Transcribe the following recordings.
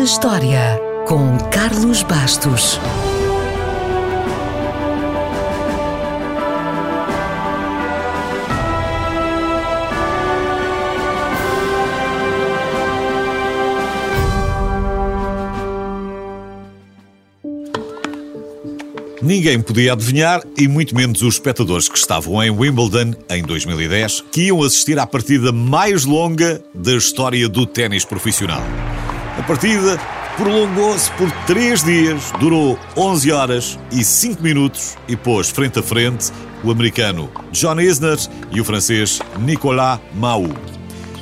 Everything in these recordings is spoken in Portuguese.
na História, com Carlos Bastos. Ninguém podia adivinhar, e muito menos os espectadores que estavam em Wimbledon em 2010, que iam assistir à partida mais longa da história do ténis profissional. A partida prolongou-se por três dias, durou 11 horas e 5 minutos e pôs frente a frente o americano John Isner e o francês Nicolas Mahou.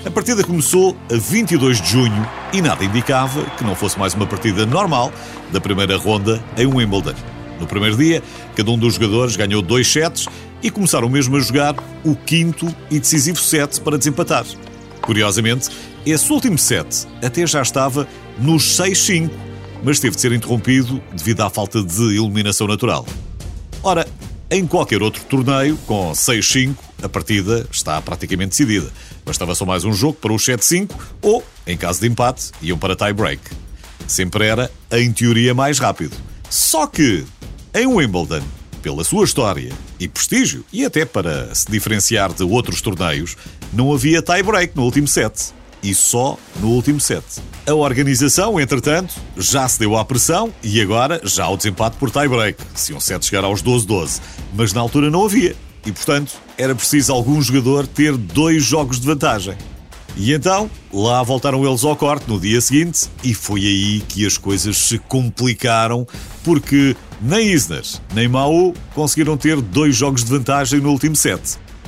A partida começou a 22 de junho e nada indicava que não fosse mais uma partida normal da primeira ronda em Wimbledon. No primeiro dia, cada um dos jogadores ganhou dois sets e começaram mesmo a jogar o quinto e decisivo set para desempatar. Curiosamente, esse último set até já estava nos 6-5, mas teve de ser interrompido devido à falta de iluminação natural. Ora, em qualquer outro torneio, com 6-5, a partida está praticamente decidida. Bastava só mais um jogo para o 7-5 ou, em caso de empate, iam para tie-break. Sempre era, em teoria, mais rápido. Só que, em Wimbledon, pela sua história e prestígio, e até para se diferenciar de outros torneios, não havia tie-break no último set. E só no último set. A organização, entretanto, já se deu à pressão e agora já ao desempate por tie-break, se um set chegar aos 12-12. Mas na altura não havia. E, portanto, era preciso algum jogador ter dois jogos de vantagem. E então, lá voltaram eles ao corte no dia seguinte e foi aí que as coisas se complicaram, porque nem Isner nem Mao conseguiram ter dois jogos de vantagem no último set.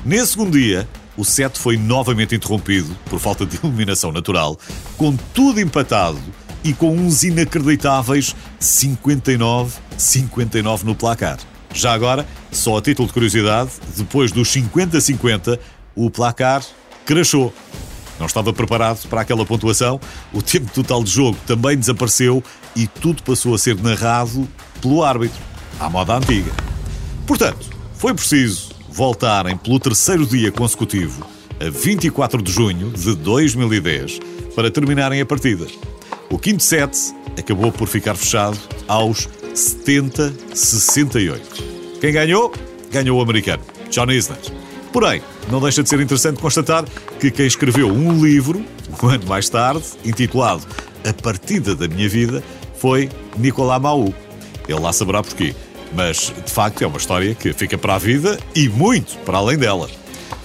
Nesse segundo dia, o set foi novamente interrompido por falta de iluminação natural, com tudo empatado e com uns inacreditáveis 59-59 no placar. Já agora, só a título de curiosidade, depois dos 50-50, o placar crashou. Não estava preparado para aquela pontuação, o tempo total de jogo também desapareceu e tudo passou a ser narrado pelo árbitro, à moda antiga. Portanto, foi preciso voltarem pelo terceiro dia consecutivo, a 24 de junho de 2010, para terminarem a partida. O quinto set acabou por ficar fechado aos 70-68. Quem ganhou? Ganhou o americano, John Isner. Porém, não deixa de ser interessante constatar que quem escreveu um livro, um ano mais tarde, intitulado A Partida da Minha Vida, foi Nicolas Mahou. Ele lá saberá porquê, mas de facto é uma história que fica para a vida e muito para além dela.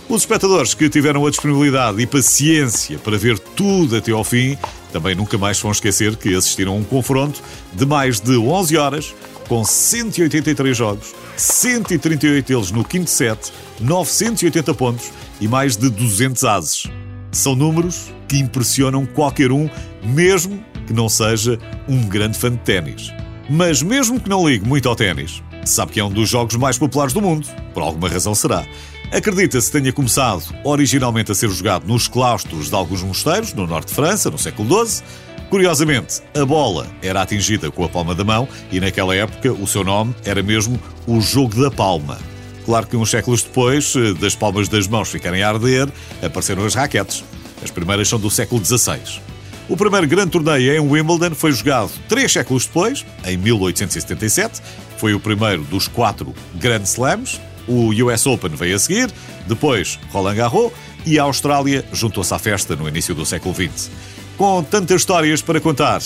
Os espectadores que tiveram a disponibilidade e paciência para ver tudo até ao fim também nunca mais vão esquecer que assistiram a um confronto de mais de 11 horas, com 183 jogos, 138 deles no quinto set, 980 pontos e mais de 200 ases. São números que impressionam qualquer um, mesmo que não seja um grande fã de ténis. Mas mesmo que não ligue muito ao ténis, sabe que é um dos jogos mais populares do mundo, por alguma razão será. Acredita-se tenha começado originalmente a ser jogado nos claustros de alguns mosteiros, no norte de França, no século XII. Curiosamente, a bola era atingida com a palma da mão e naquela época o seu nome era mesmo o Jogo da Palma. Claro que uns séculos depois, eh, das palmas das mãos ficarem a arder, apareceram as raquetes. As primeiras são do século XVI. O primeiro grande torneio em Wimbledon foi jogado três séculos depois, em 1877. Foi o primeiro dos quatro Grand Slams. O US Open veio a seguir, depois Roland Garros e a Austrália juntou-se à festa no início do século XX. Com tantas histórias para contar,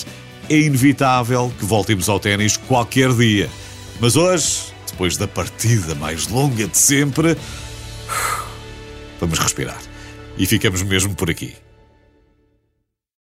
é inevitável que voltemos ao ténis qualquer dia. Mas hoje, depois da partida mais longa de sempre, vamos respirar. E ficamos mesmo por aqui.